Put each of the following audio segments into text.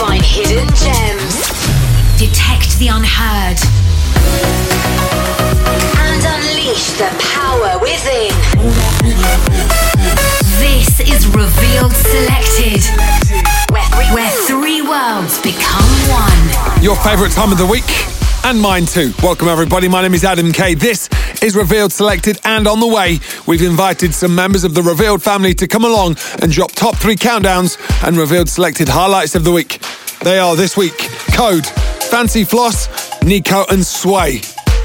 find hidden gems, detect the unheard, and unleash the power within. This is Revealed Selected, where three, worlds become one. Your favourite time of the week? And mine too. Welcome everybody, my name is Adam K. This is Revealed Selected and on the way, we've invited some members of the Revealed family to come along and drop top three countdowns and Revealed Selected highlights of the week. They are this week, Code, Fancy Floss, Nico and Sway.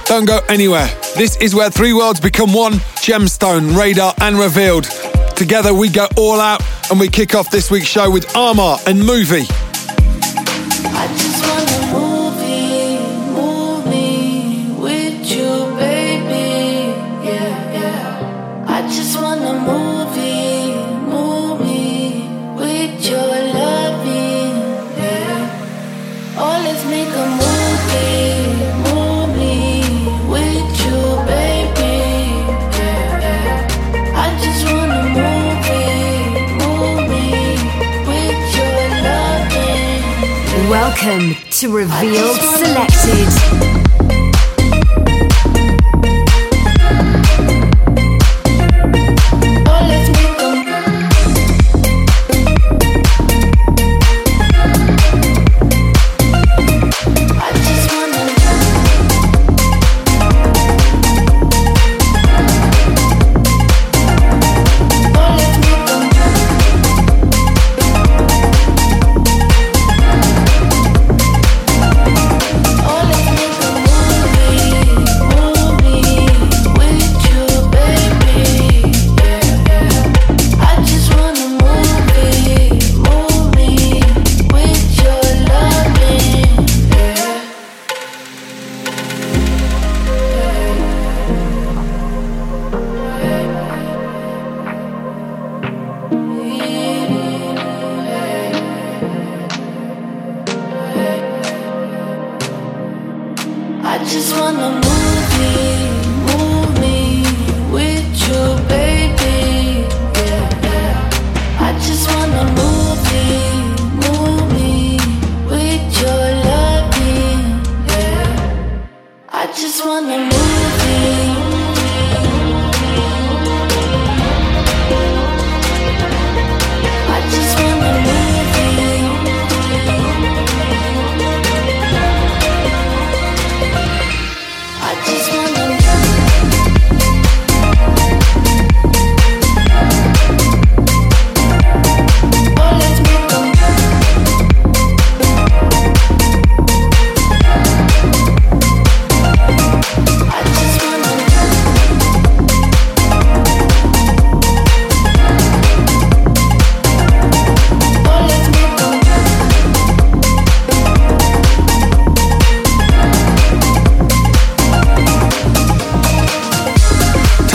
Don't go anywhere. This is where three worlds become one, Gemstone, Radar and Revealed. Together we go all out and we kick off this week's show with Armor and Movie. Welcome to Revealed Selected.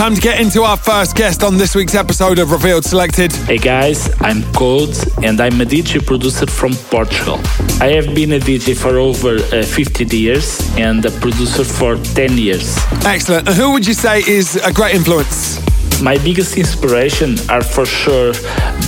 Time to get into our first guest on this week's episode of Revealed Selected. Hey guys, I'm Code and I'm a DJ producer from Portugal. I have been a DJ for over uh, 50 years and a producer for 10 years. Excellent. Who would you say is a great influence? My biggest inspiration are for sure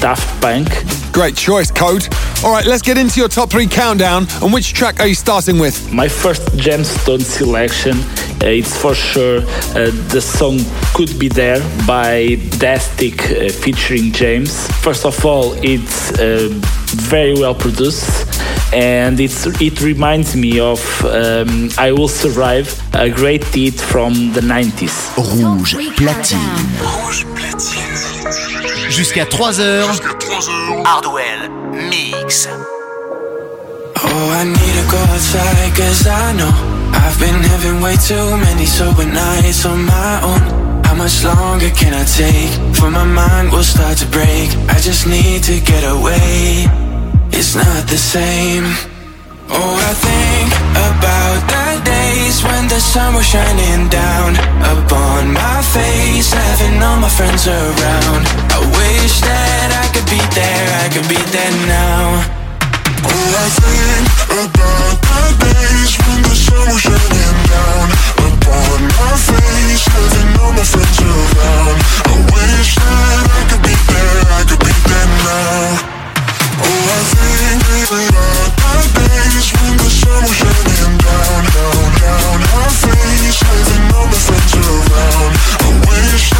Daft Punk, Great choice, Code. All right, let's get into your top three countdown. And which track are you starting with? My first gemstone selection, uh, it's for sure uh, the song Could Be There by Dastic uh, featuring James. First of all, it's uh, very well produced and it's, it reminds me of um, I Will Survive, a great hit from the 90s. Rouge Platine. Rouge Platine. Jusqu'à 3h, Jusqu'à 3 heures. Hardwell Mix. Oh, I need to go outside cause I know I've been having way too many sober nights on my own How much longer can I take? For my mind will start to break I just need to get away It's not the same. Oh, I think about the days when the sun was shining down upon my face, having all my friends around. Wish that I could be there, I could be there now. Oh, I think about the days when the sun was shining down upon my face, having all my friends around. I wish that I could be there, I could be there now. Oh, I think about the days when the sun was shining down, down, down my face, having all my friends around. I wish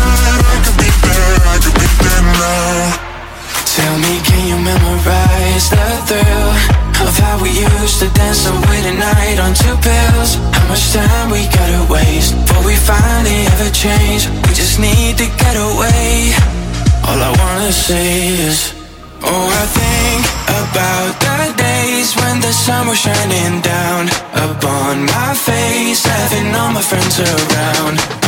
say oh, I think about the days when the sun was shining down upon my face, having all my friends around.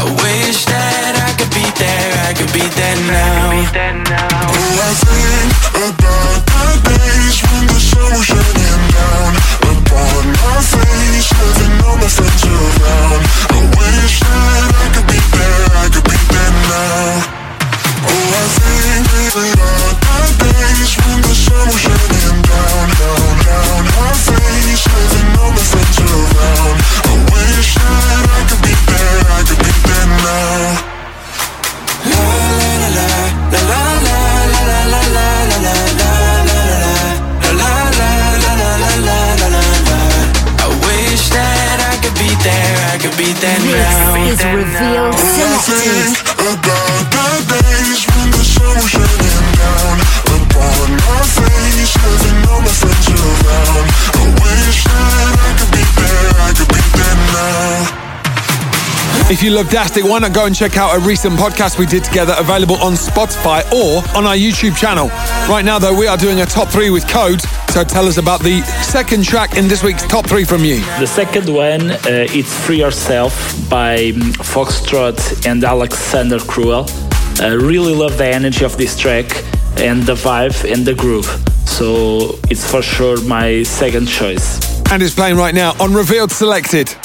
You love Dastic, why not go and check out a recent podcast we did together available on Spotify or on our YouTube channel. Right now, though, we are doing a top three with Code. So tell us about the second track in this week's top three from you. The second one, uh, it's Free Yourself by um, Foxtrot and Alexander Cruel. I really love the energy of this track and the vibe and the groove. So it's for sure my second choice. And it's playing right now on Revealed Selected.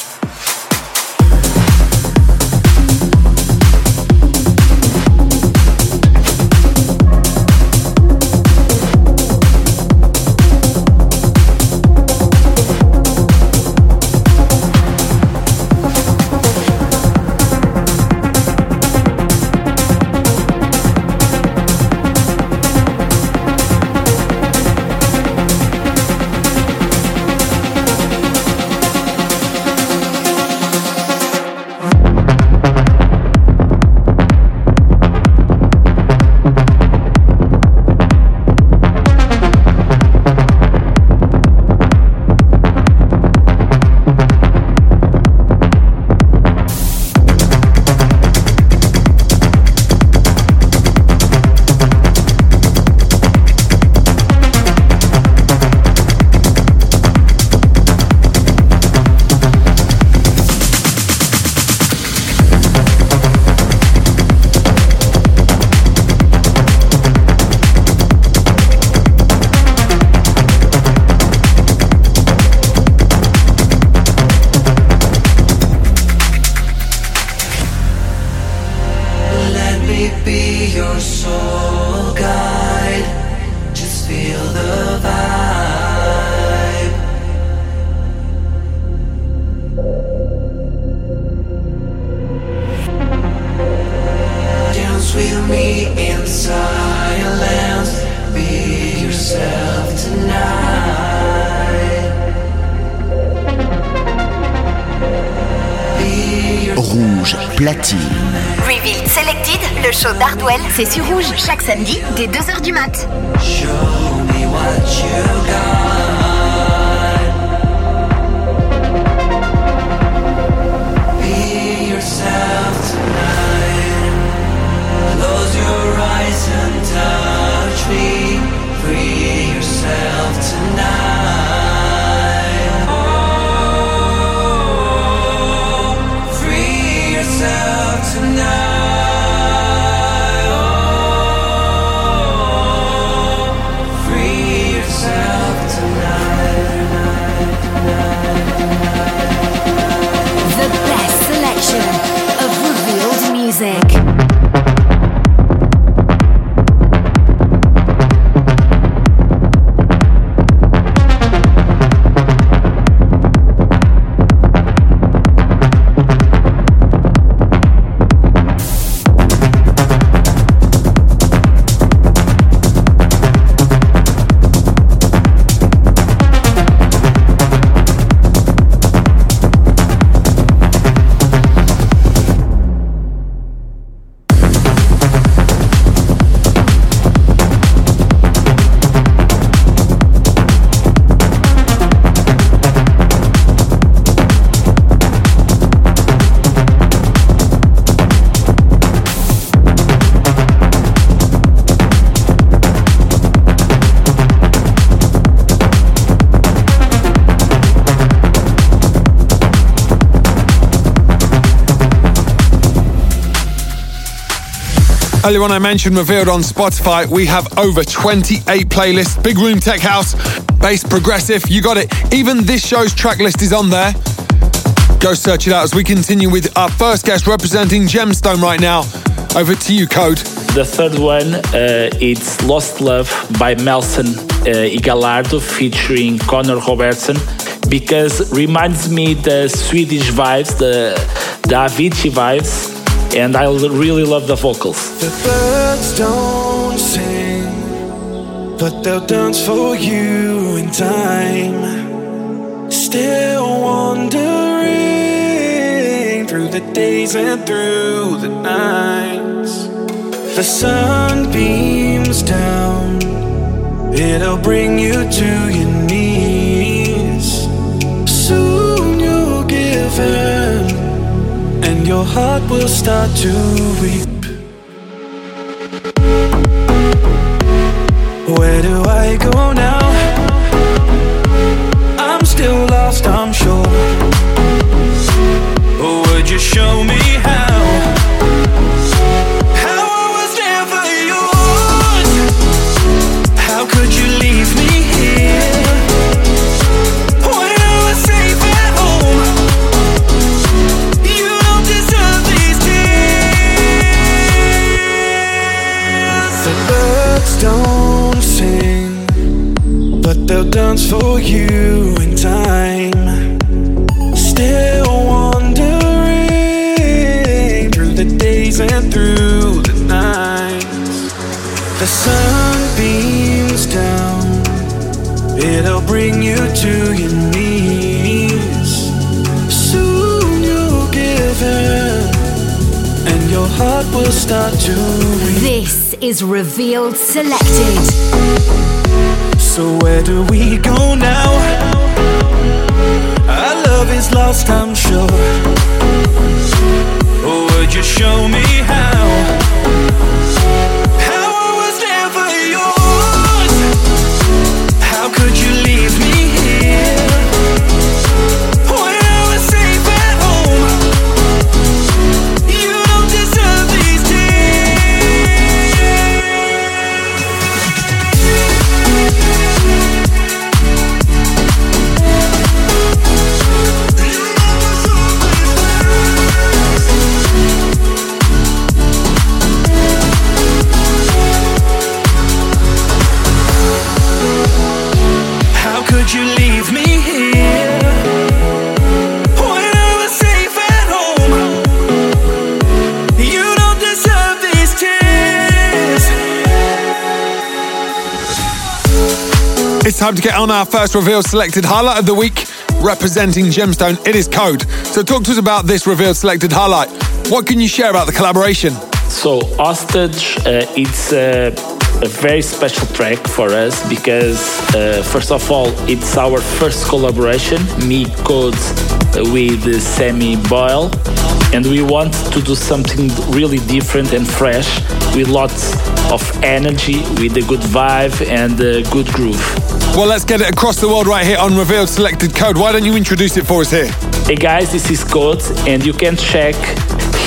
C'est sur Rouge chaque samedi dès 2h du mat. Show me what you got. Eyes and touch me. Free yourself tonight. Revolution. Earlier I mentioned revealed on Spotify, we have over 28 playlists. Big Room Tech House, Bass Progressive, you got it. Even this show's track list is on there. Go search it out as we continue with our first guest representing Gemstone right now. Over to you, Code. The third one, uh, it's Lost Love by Melson uh, Igalardo featuring Connor Robertson because reminds me the Swedish vibes, the, the Avicii vibes and I really love the vocals. The birds don't sing, but they'll dance for you in time. Still wandering through the days and through the nights. The sun beams down, it'll bring you to your knees. Soon you'll give in and your heart will start to weep. Where do I go now? I'm still lost, I'm sure. Would you show me how? For you in time. Still wandering through the days and through the nights. The sun beams down, it'll bring you to your knees. Soon you'll give in, and your heart will start to. This is Revealed Selected. So where do we go now? Our love is lost, I'm sure. Would you show me how? How time to get on our first revealed selected highlight of the week. Representing Gemstone, it is Code. So talk to us about this revealed selected highlight. What can you share about the collaboration? So, Hostage, uh, it's a, a very special track for us because, uh, first of all, it's our first collaboration, me Code uh, with uh, Sammy Boyle, and we want to do something really different and fresh with lots of energy, with a good vibe and a good groove. Well, let's get it across the world right here on Revealed Selected Code. Why don't you introduce it for us here? Hey guys, this is Code, and you can check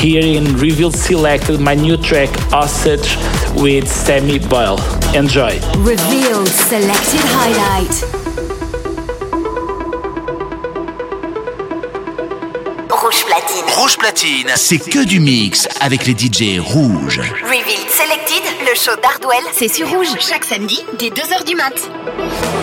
here in Revealed Selected my new track Hostage with Sammy Boyle. Enjoy. Revealed Selected Highlight. Rouge platine. Rouge Platine, c'est que du mix avec les DJ rouges. Revealed Selected, le show d'Hardwell, c'est sur Rouge, chaque samedi, dès 2h du mat.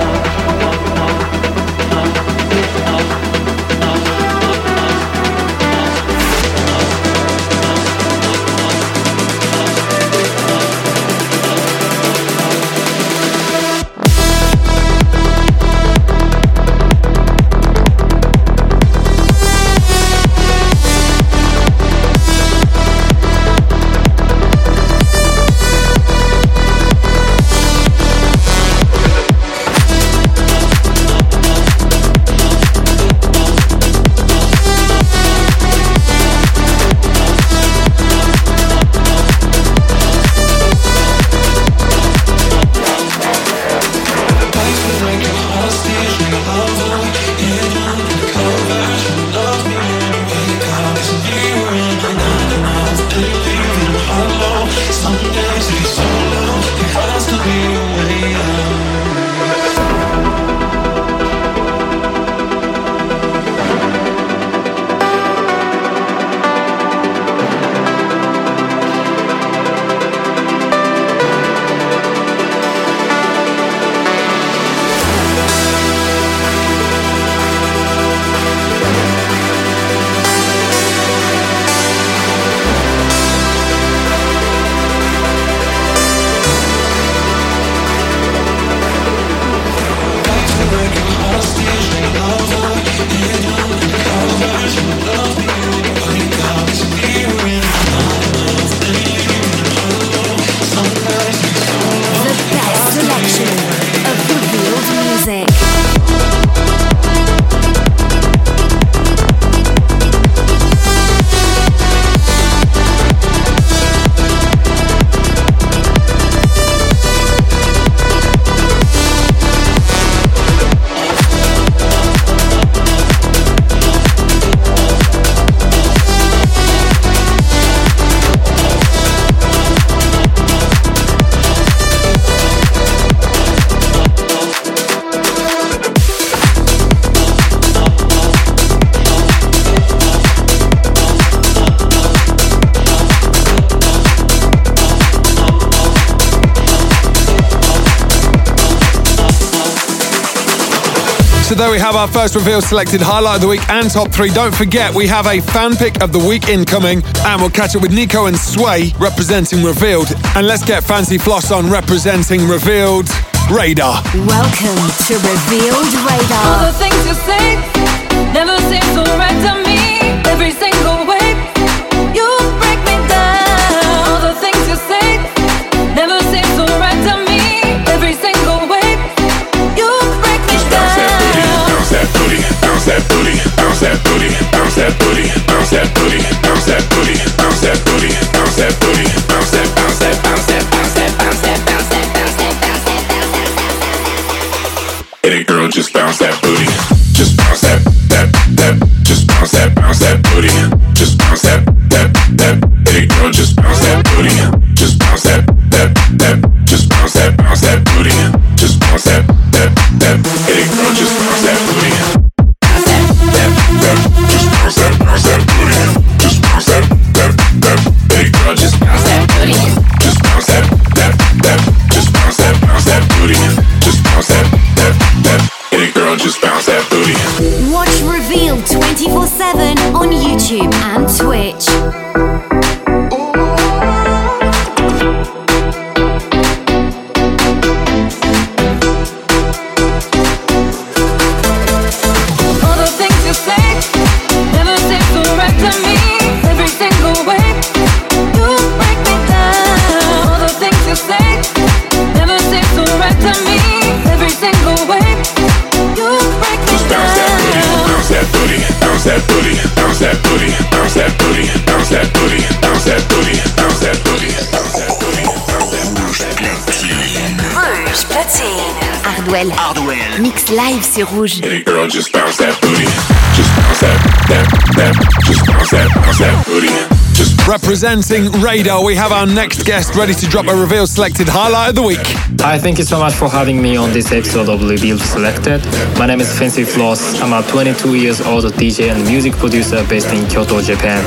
our first reveal selected highlight of the week and top three. Don't forget, we have a fan pick of the week incoming, and we'll catch up with Nico and Sway representing Revealed. And let's get Fancy Floss on representing Revealed Radar. Welcome to Revealed Radar. Sur Rouge. It, girl, just bounce that booty. Just bounce that, that, that. Just bounce that, bounce that booty. Representing Radar, we have our next guest ready to drop a reveal selected highlight of the week. Hi, thank you so much for having me on this episode of Revealed Selected. My name is Fancy Floss. I'm a 22 years old DJ and music producer based in Kyoto, Japan.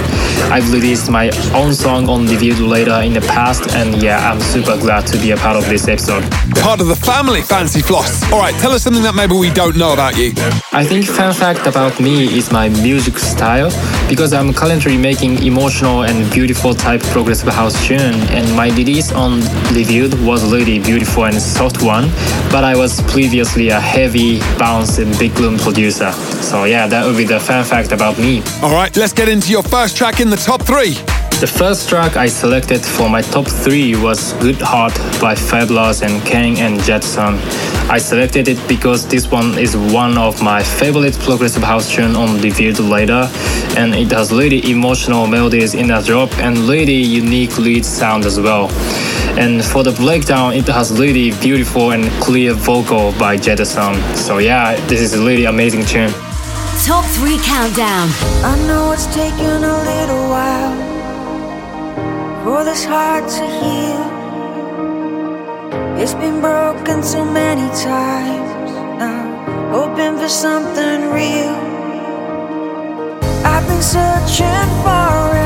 I've released my own song on Revealed later in the past, and yeah, I'm super glad to be a part of this episode. Part of the family, Fancy Floss. All right, tell us something that maybe we don't know about you. I think fun fact about me is my music style because I'm currently making emotional and beautiful type progressive house tune and my release on Revealed was really beautiful and soft one but I was previously a heavy bounce and big room producer so yeah that would be the fun fact about me. All right, let's get into your first track in the top three. The first track I selected for my top three was Good Heart by Fabulous and Kang and Jetson. I selected it because this one is one of my favorite progressive house tune on Revealed later, and it has really emotional melodies in the drop and really unique lead sound as well. And for the breakdown, it has really beautiful and clear vocal by Jetson. So yeah, this is a really amazing tune. Top 3 Countdown. I know it's taken a little while for this heart to heal. It's been broken too many times now, hoping for something real. I've been searching far and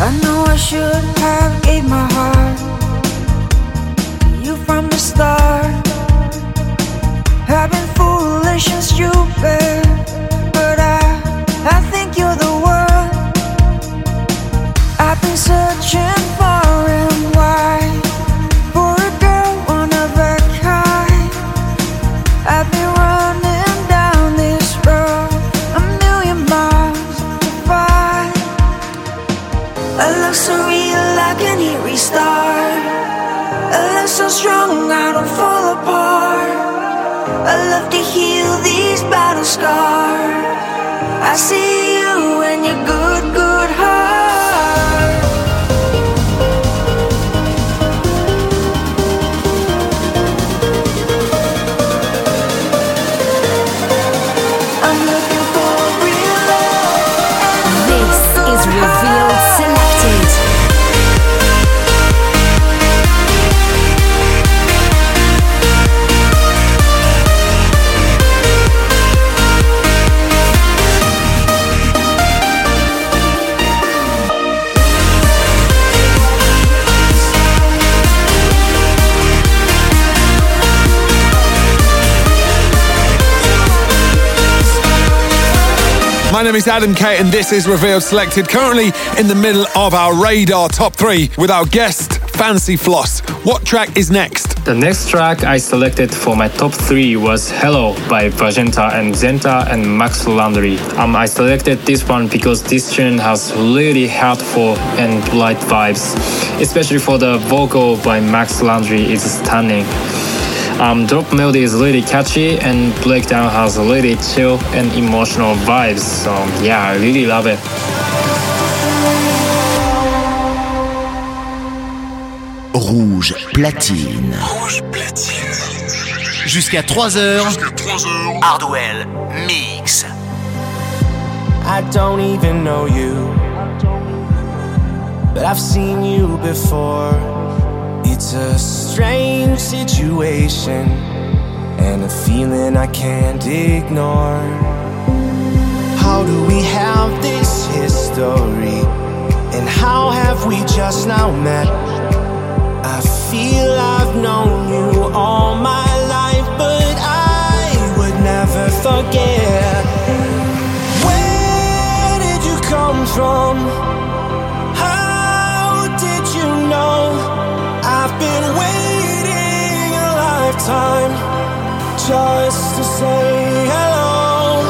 I know I should have gave my heart to you from the start. I've been foolish and stupid, Adam K, and this is Revealed Selected. Currently in the middle of our radar top three with our guest, Fancy Floss. What track is next? The next track I selected for my top three was Hello by Vagenta and Zenta and Max Landry. Um, I selected this one because this tune has really heartful and light vibes, especially for the vocal by Max Landry is stunning. Um, drop melody is really catchy and breakdown has really chill and emotional vibes. So yeah, I really love it. Rouge platine. Jusqu'à 3h. Hardwell Mix. I don't even know you, but I've seen you before. It's a strange situation and a feeling I can't ignore. How do we have this history? And how have we just now met? I feel I've known you all my life, but I would never forget. Where did you come from? How did you know? I've been waiting lifetime just to say hello.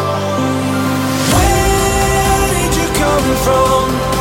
Where did you come from?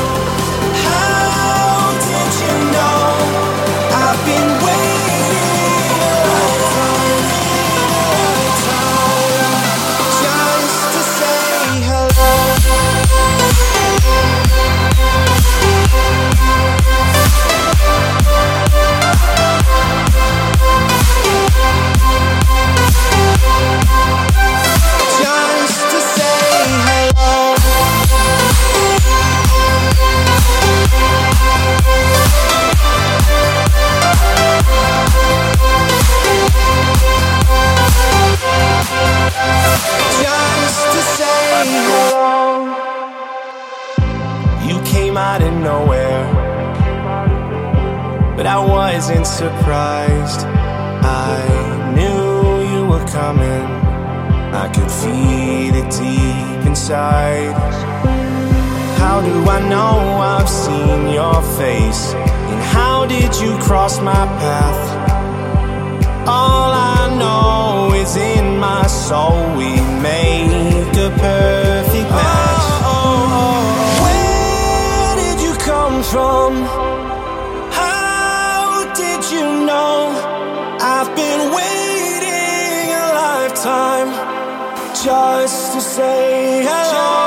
Just to say. You came out of nowhere, but I wasn't surprised. I knew you were coming. I could feel it deep inside. How do I know I've seen your face? And how did you cross my path? All I know is in my soul we make a perfect match. Oh, oh, oh. Where did you come from? How did you know? I've been waiting a lifetime just to say hello.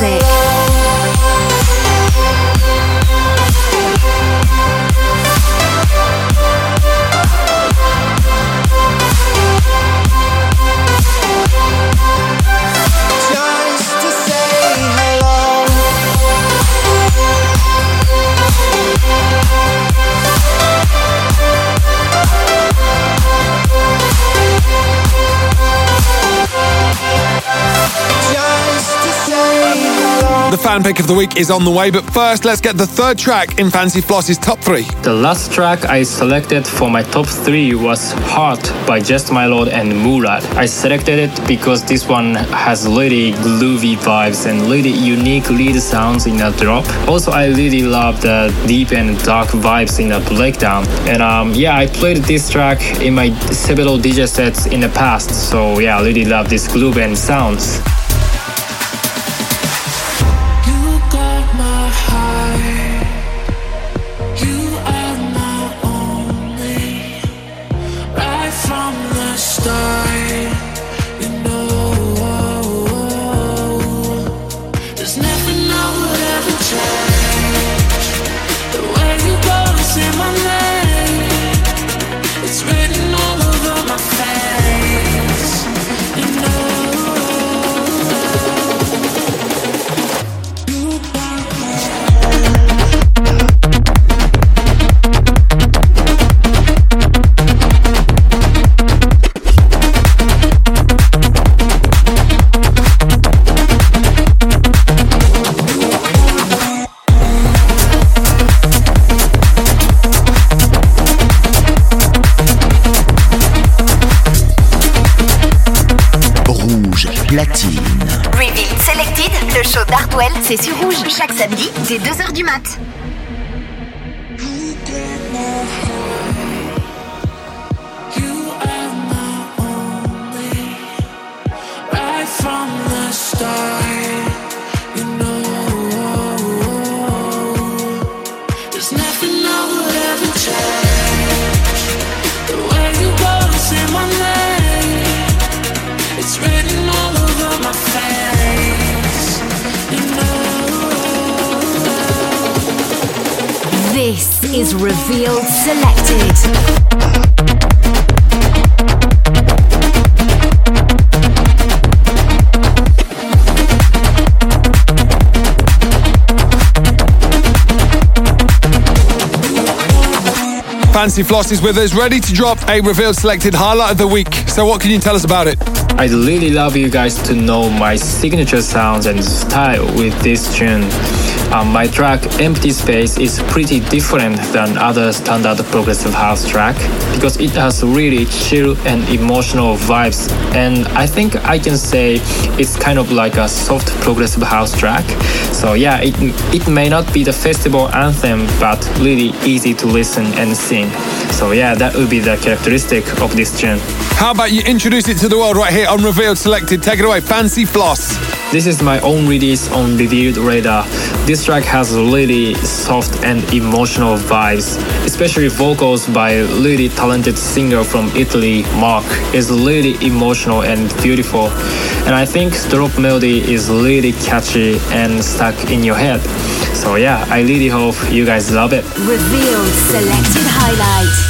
music. The fan pick of the week is on the way, but first, let's get the third track in Fancy Floss's top three. The last track I selected for my top three was Heart by Just My Lord and Murad. I selected it because this one has really groovy vibes and really unique lead sounds in a drop. Also, I really love the deep and dark vibes in a breakdown. And um, yeah, I played this track in my several DJ sets in the past, so yeah, I really love this groove and sounds. C'est sur Rouge, chaque samedi, dès 2h du mat'. Is revealed selected. Fancy Floss is with us, ready to drop a revealed selected highlight of the week. So, what can you tell us about it? I'd really love you guys to know my signature sounds and style with this tune. Um, my track Empty Space is pretty different than other standard progressive house track because it has really chill and emotional vibes and I think I can say it's kind of like a soft progressive house track. So yeah, it, it may not be the festival anthem but really easy to listen and sing. So yeah, that would be the characteristic of this tune. How about you introduce it to the world right here on Revealed Selected? Take it away, Fancy Floss. This is my own release on Revealed Radar. This track has really soft and emotional vibes, especially vocals by really talented singer from Italy, Mark, is really emotional and beautiful. And I think the drop melody is really catchy and stuck in your head. So yeah, I really hope you guys love it. Revealed selected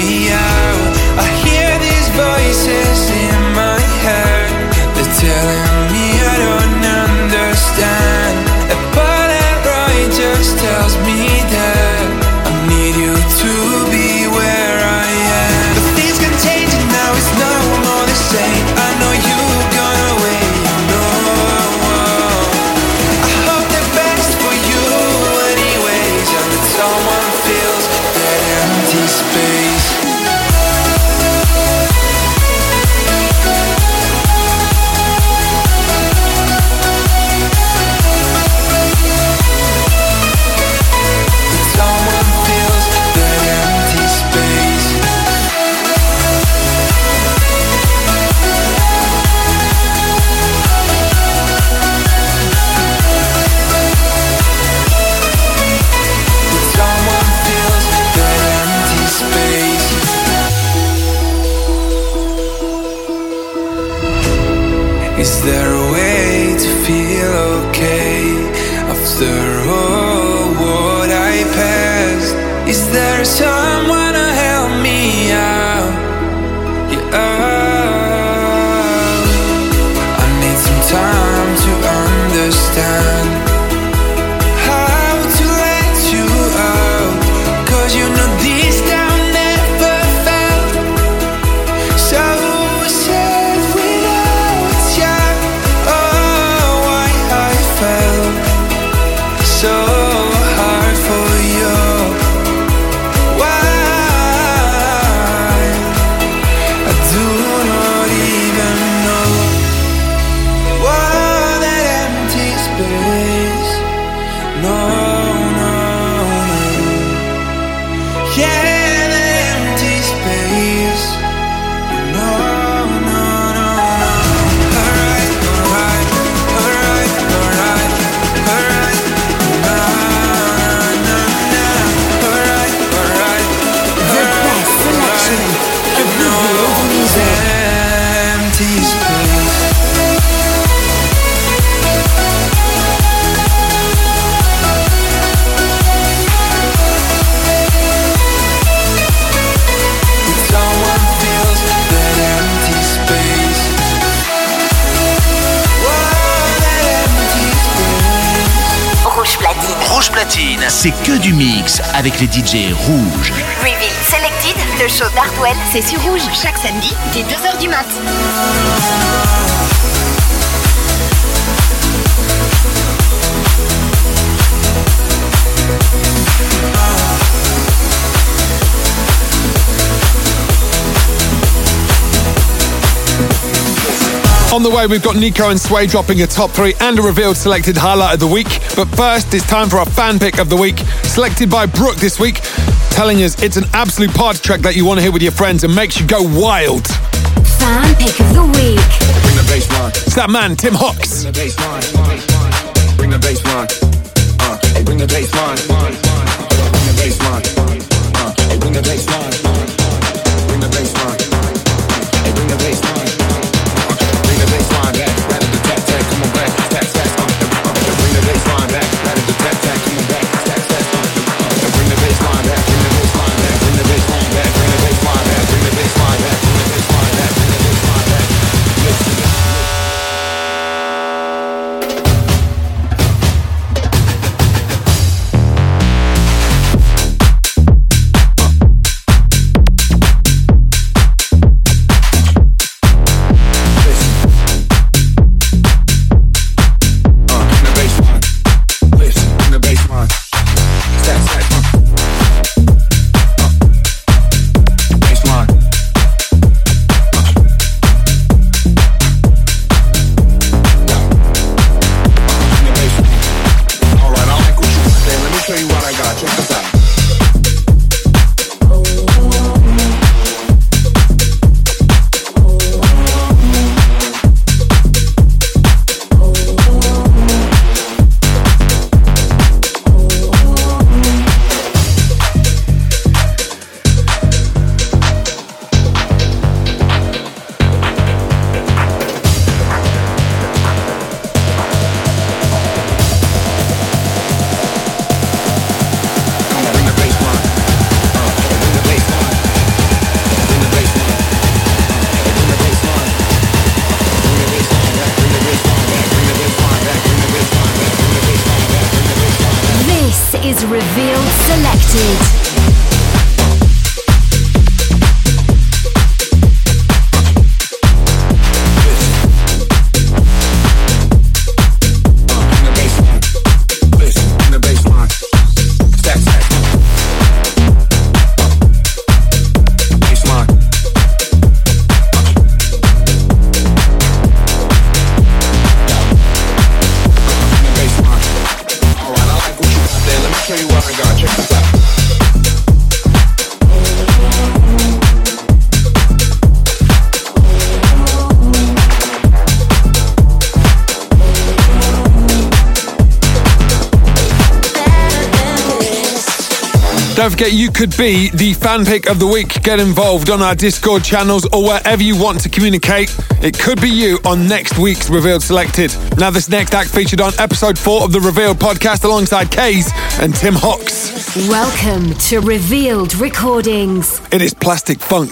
avec les DJ rouges. Revealed Selected, le show d'Hardwell, c'est sur rouge chaque samedi dès 2h du mat'. On the way, we've got Nico and Sway dropping a top three and a revealed selected highlight of the week. But first, it's time for our fan pick of the week, selected by Brooke this week, telling us it's an absolute party track that you want to hear with your friends and makes you go wild. Fan pick of the week. Bring the bass line. It's that man, Tim Hawks. Bring the bass line. Bring the bass line. Uh, hey, bring the bass line. Bring the bass line. Uh, hey, bring the bass forget you could be the fan pick of the week. Get involved on our Discord channels or wherever you want to communicate. It could be you on next week's Revealed Selected. Now, this next act featured on episode four of the Revealed podcast alongside Kays and Tim Hawks. Welcome to Revealed Recordings. It is Plastic Funk.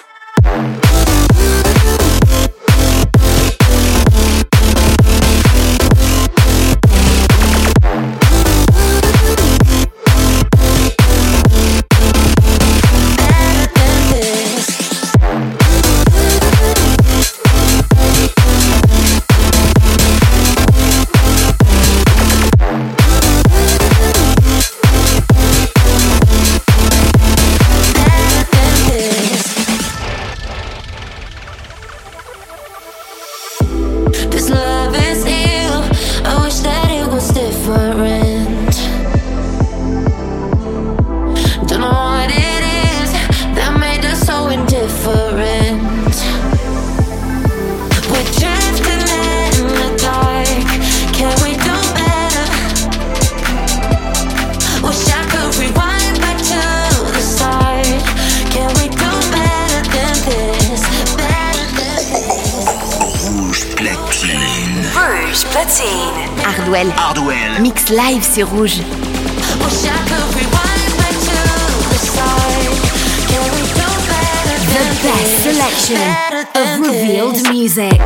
Hardwell. Mix live, c'est rouge. The best selection of revealed music.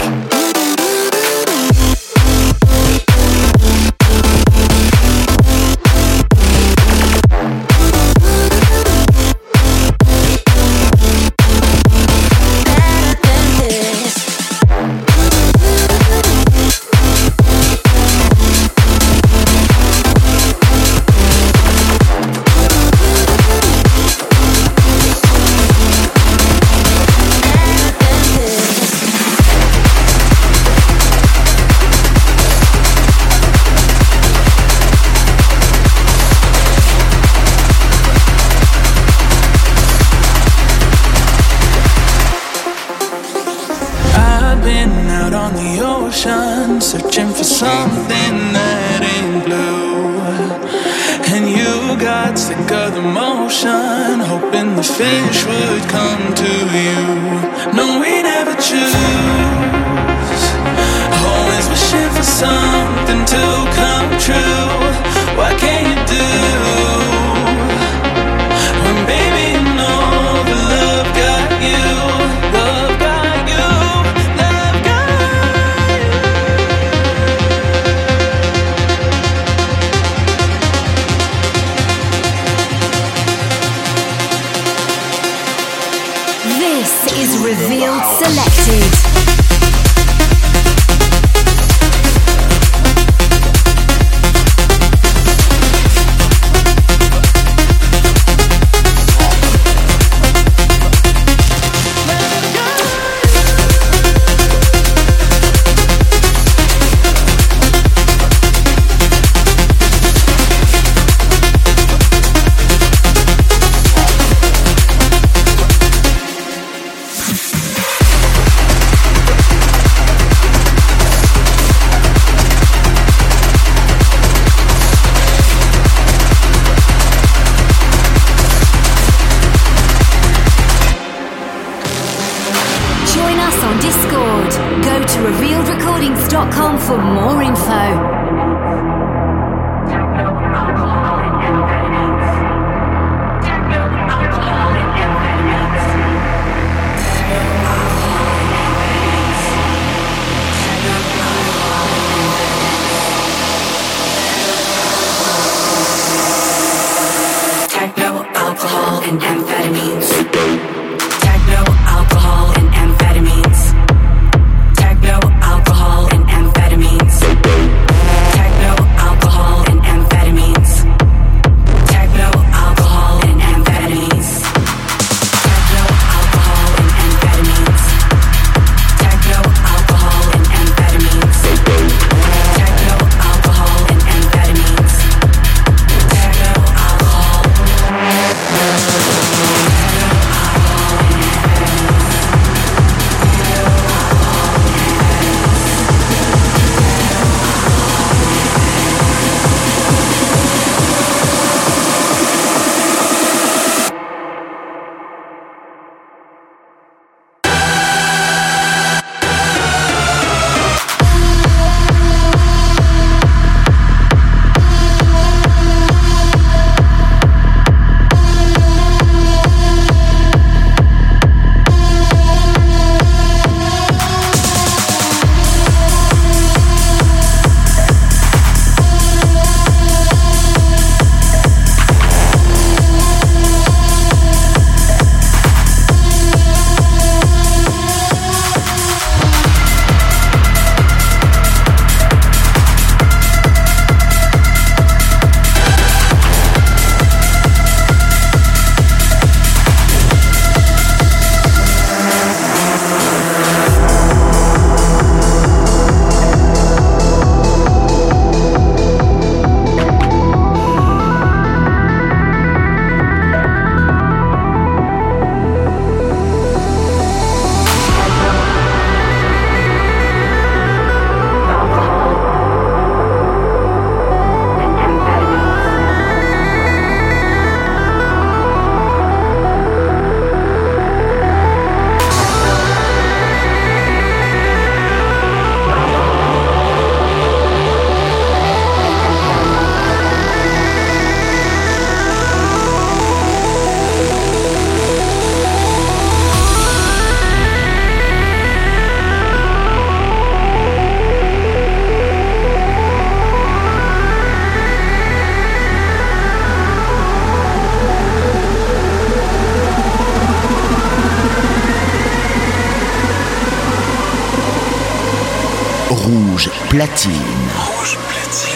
Rouge platine.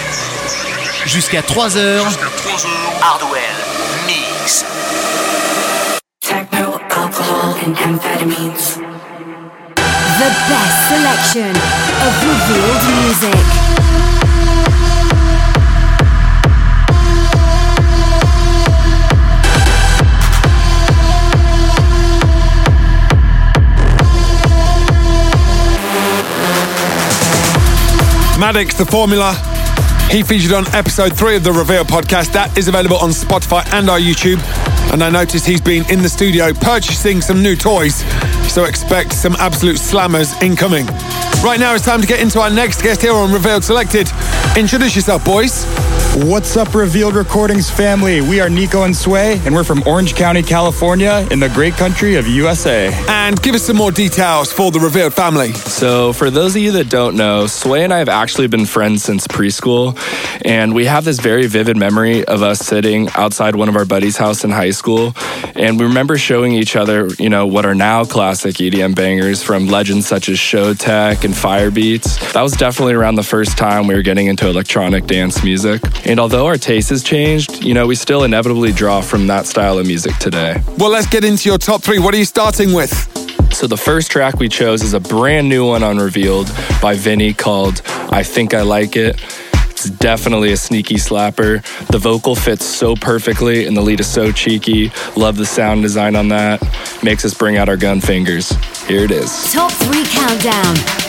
Jusqu'à 3h. Hardwell Mix. Techno, alcohol, and amphetamines. The best selection of revealed music. Maddox, the formula. He featured on episode three of the Reveal podcast. That is available on Spotify and our YouTube. And I noticed he's been in the studio purchasing some new toys. So expect some absolute slammers incoming. Right now, it's time to get into our next guest here on Revealed Selected. Introduce yourself, boys. What's up, Revealed Recordings family? We are Nico and Sway, and we're from Orange County, California, in the great country of USA. And give us some more details for the Revealed family. So, for those of you that don't know, Sway and I have actually been friends since preschool, and we have this very vivid memory of us sitting outside one of our buddies' house in high school, and we remember showing each other, you know, what are now classic EDM bangers from legends such as Showtek and Firebeatz. That was definitely around the first time we were getting into electronic dance music. And although our taste has changed, you know, we still inevitably draw from that style of music today. Well, let's get into your top three. What are you starting with? So the first track we chose is a brand new one on Revealed by Vinny called I Think I Like It. It's definitely a sneaky slapper. The vocal fits so perfectly and the lead is so cheeky. Love the sound design on that. Makes us bring out our gun fingers. Here it is. Top three countdown.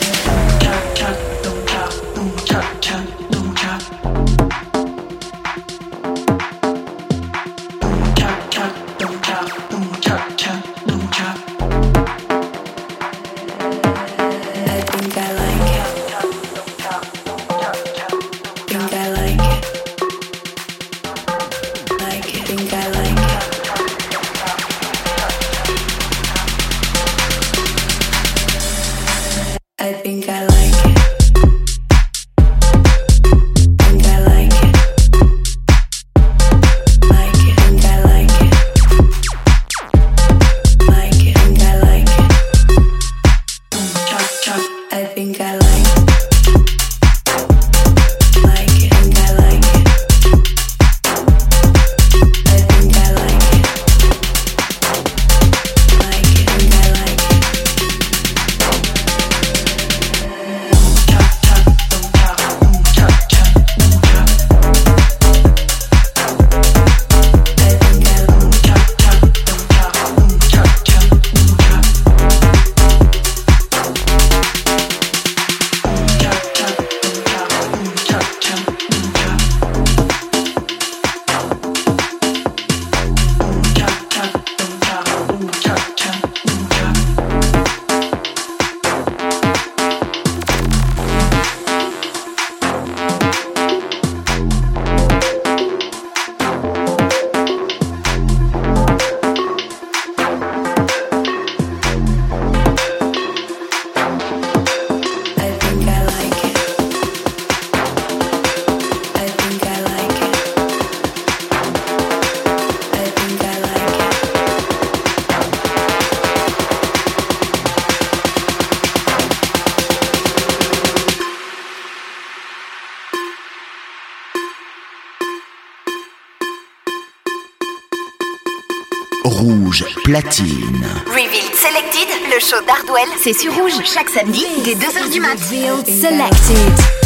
Platine. Revealed Selected, le show d'Hardwell, c'est sur Rouge chaque samedi dès 2h du mat. Revealed Selected.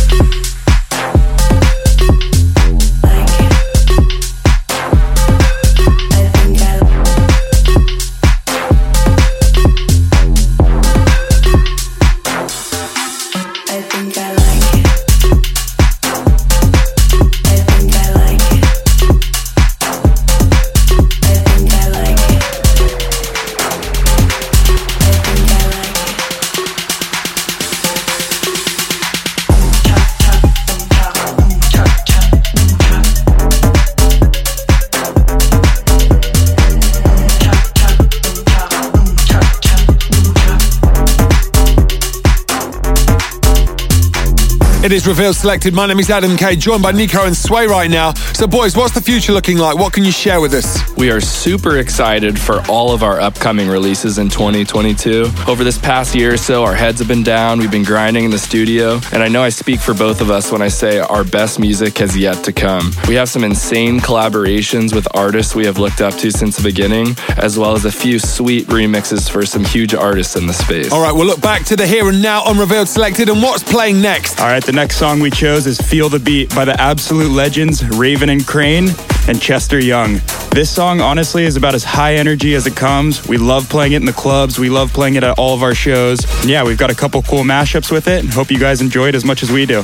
Is Revealed Selected. My name is Adam K, joined by Nico and Sway right now. So, boys, what's the future looking like? What can you share with us? We are super excited for all of our upcoming releases in 2022. Over this past year or so, our heads have been down. We've been grinding in the studio. And I know I speak for both of us when I say our best music has yet to come. We have some insane collaborations with artists we have looked up to since the beginning, as well as a few sweet remixes for some huge artists in the space. All right, we'll look back to the here and now on Revealed Selected and what's playing next. All right, the next song we chose is Feel the Beat by the absolute legends Raven and Kreyn and Chester Young. This song, honestly, is about as high energy as it comes. We love playing it in the clubs, we love playing it at all of our shows. Yeah, we've got a couple cool mashups with it, and hope you guys enjoy it as much as we do.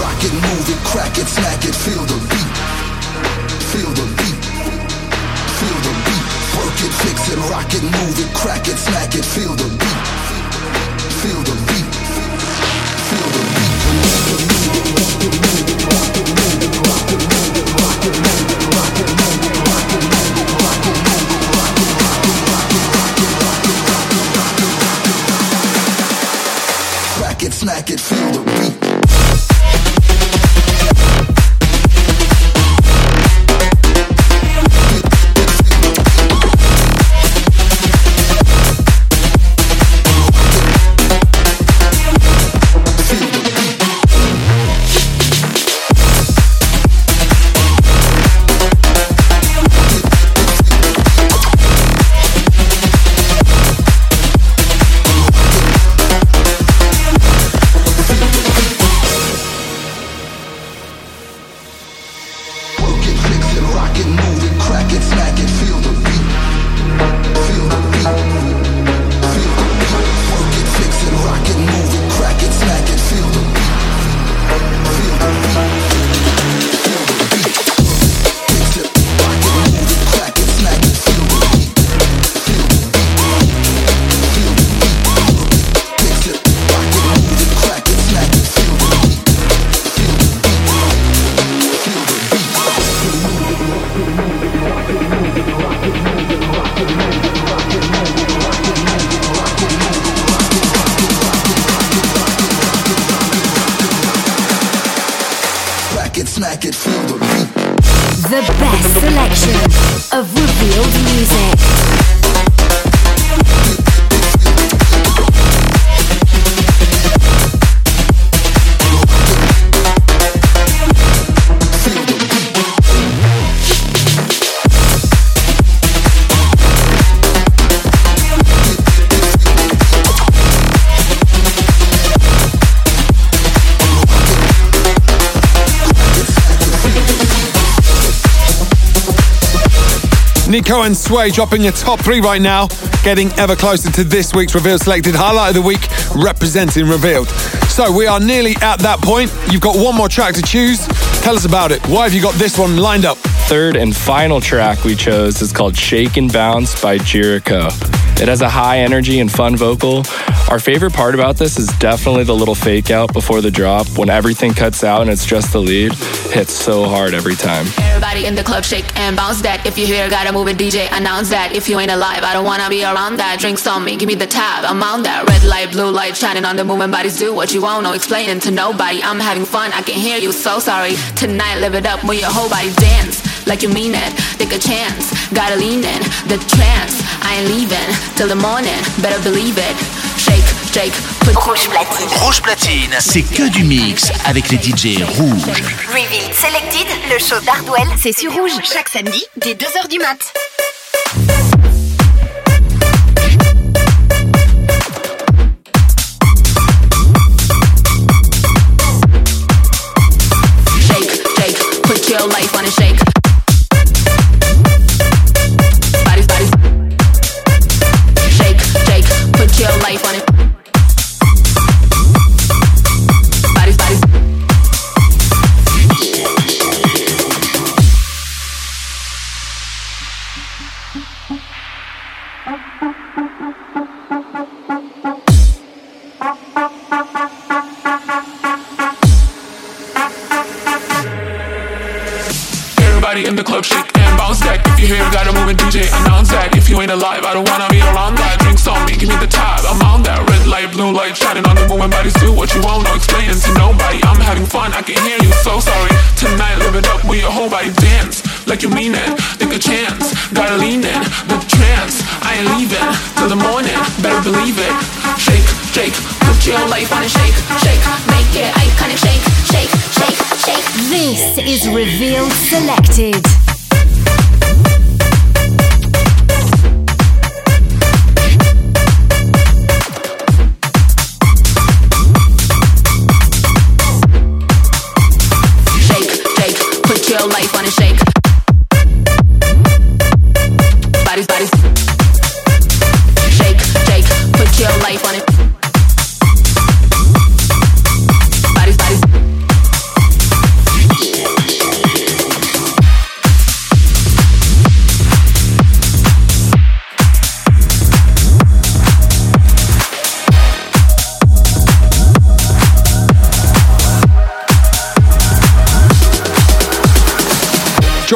Rock it, move it, crack it, smack it, feel the beat. Feel the beat. Feel the beat. Work it, fix smack it, feel the It, feel the beat. The best selection of revealed music. Nico and Sway dropping a top three right now, getting ever closer to this week's Revealed Selected Highlight of the Week, representing Revealed. So we are nearly at that point. You've got one more track to choose. Tell us about it. Why have you got this one lined up? Third and final track we chose is called Shake and Bounce by Jericho. It has a high energy and fun vocal. Our favorite part about this is definitely the little fake out before the drop when everything cuts out and it's just the lead. Hits so hard every time. Everybody in the club shake and bounce that. If you hear, gotta move it, DJ, announce that. If you ain't alive, I don't wanna be around that. Drinks on me, give me the tab, I'm on that. Red light, blue light, shining on the moving bodies. Do what you want, no explaining to nobody. I'm having fun, I can hear you, so sorry. Tonight, live it up, move your whole body, dance like you mean it. Take a chance, gotta lean in the trance. I ain't leaving till the morning, better believe it. Put Rouge platine. Rouge Platine, c'est que du mix avec les DJ rouges. Revealed Selected, le show d'Hardwell, c'est sur Rouge, chaque samedi, dès 2h du mat. shake, shake, put your life on a shake.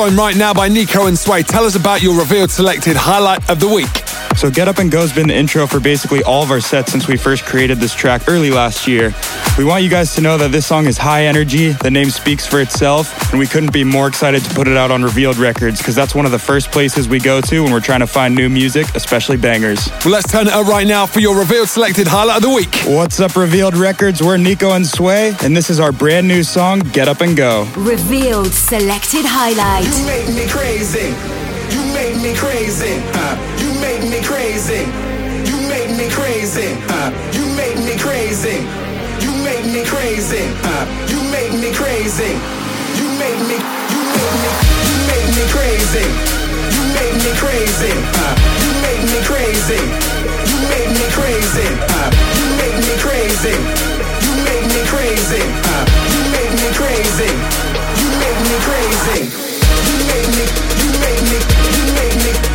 Joined right now by Nico and Sway. Tell us about your revealed selected highlight of the week. So Get Up and Go's been the intro for basically all of our sets since we first created this track early last year. We want you guys to know that this song is high energy, the name speaks for itself, and we couldn't be more excited to put it out on Revealed Records because that's one of the first places we go to when we're trying to find new music, especially bangers. Well, let's turn it up right now for your revealed selected highlight of the week. What's up, Revealed Records? We're Nico and Sway, and this is our brand new song, Get Up and Go. Revealed Selected Highlight. You make me crazy. You make me crazy. Uh, you make me crazy. You make me crazy. Uh, you crazy. Uh, you make me crazy. You make me. You make me. You make me crazy. You make me crazy. Uh, you make me crazy. You make me crazy. Uh, you make me crazy. You make me crazy. Uh, you make me crazy. You make me crazy. You make me. You make me. You make me.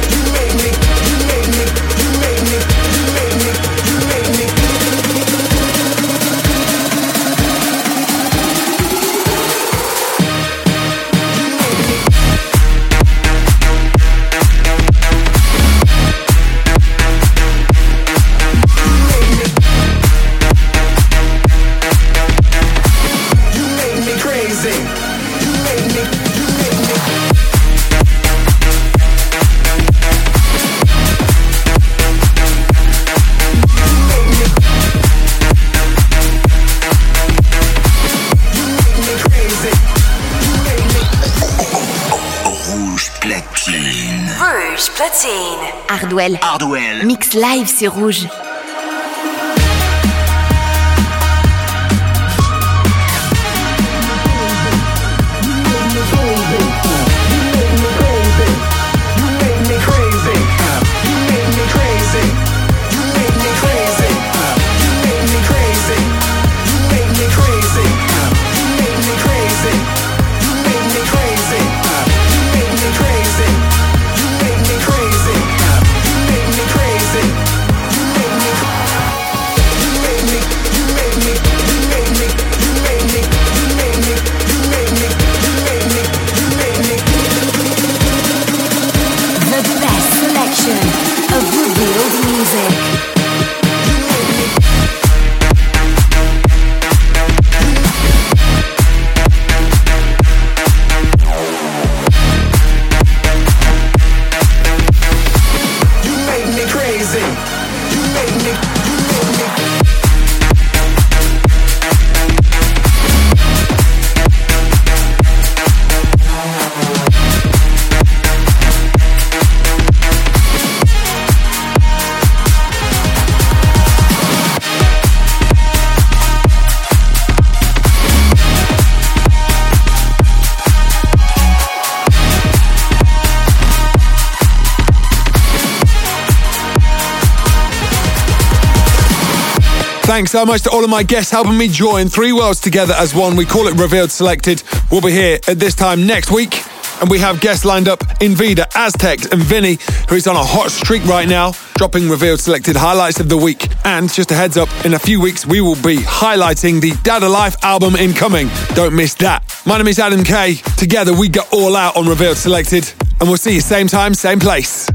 Hardwell. Hardwell. Mix live sur Rouge. Thanks so much to all of my guests helping me join three worlds together as one. We call it Revealed Selected. We'll be here at this time next week. And we have guests lined up Invida, Aztec, and Vinny, who is on a hot streak right now, dropping revealed selected highlights of the week. And just a heads up, in a few weeks we will be highlighting the Dad Life album incoming. Don't miss that. My name is Adam K. Together we go all out on Revealed Selected, and we'll see you same time, same place.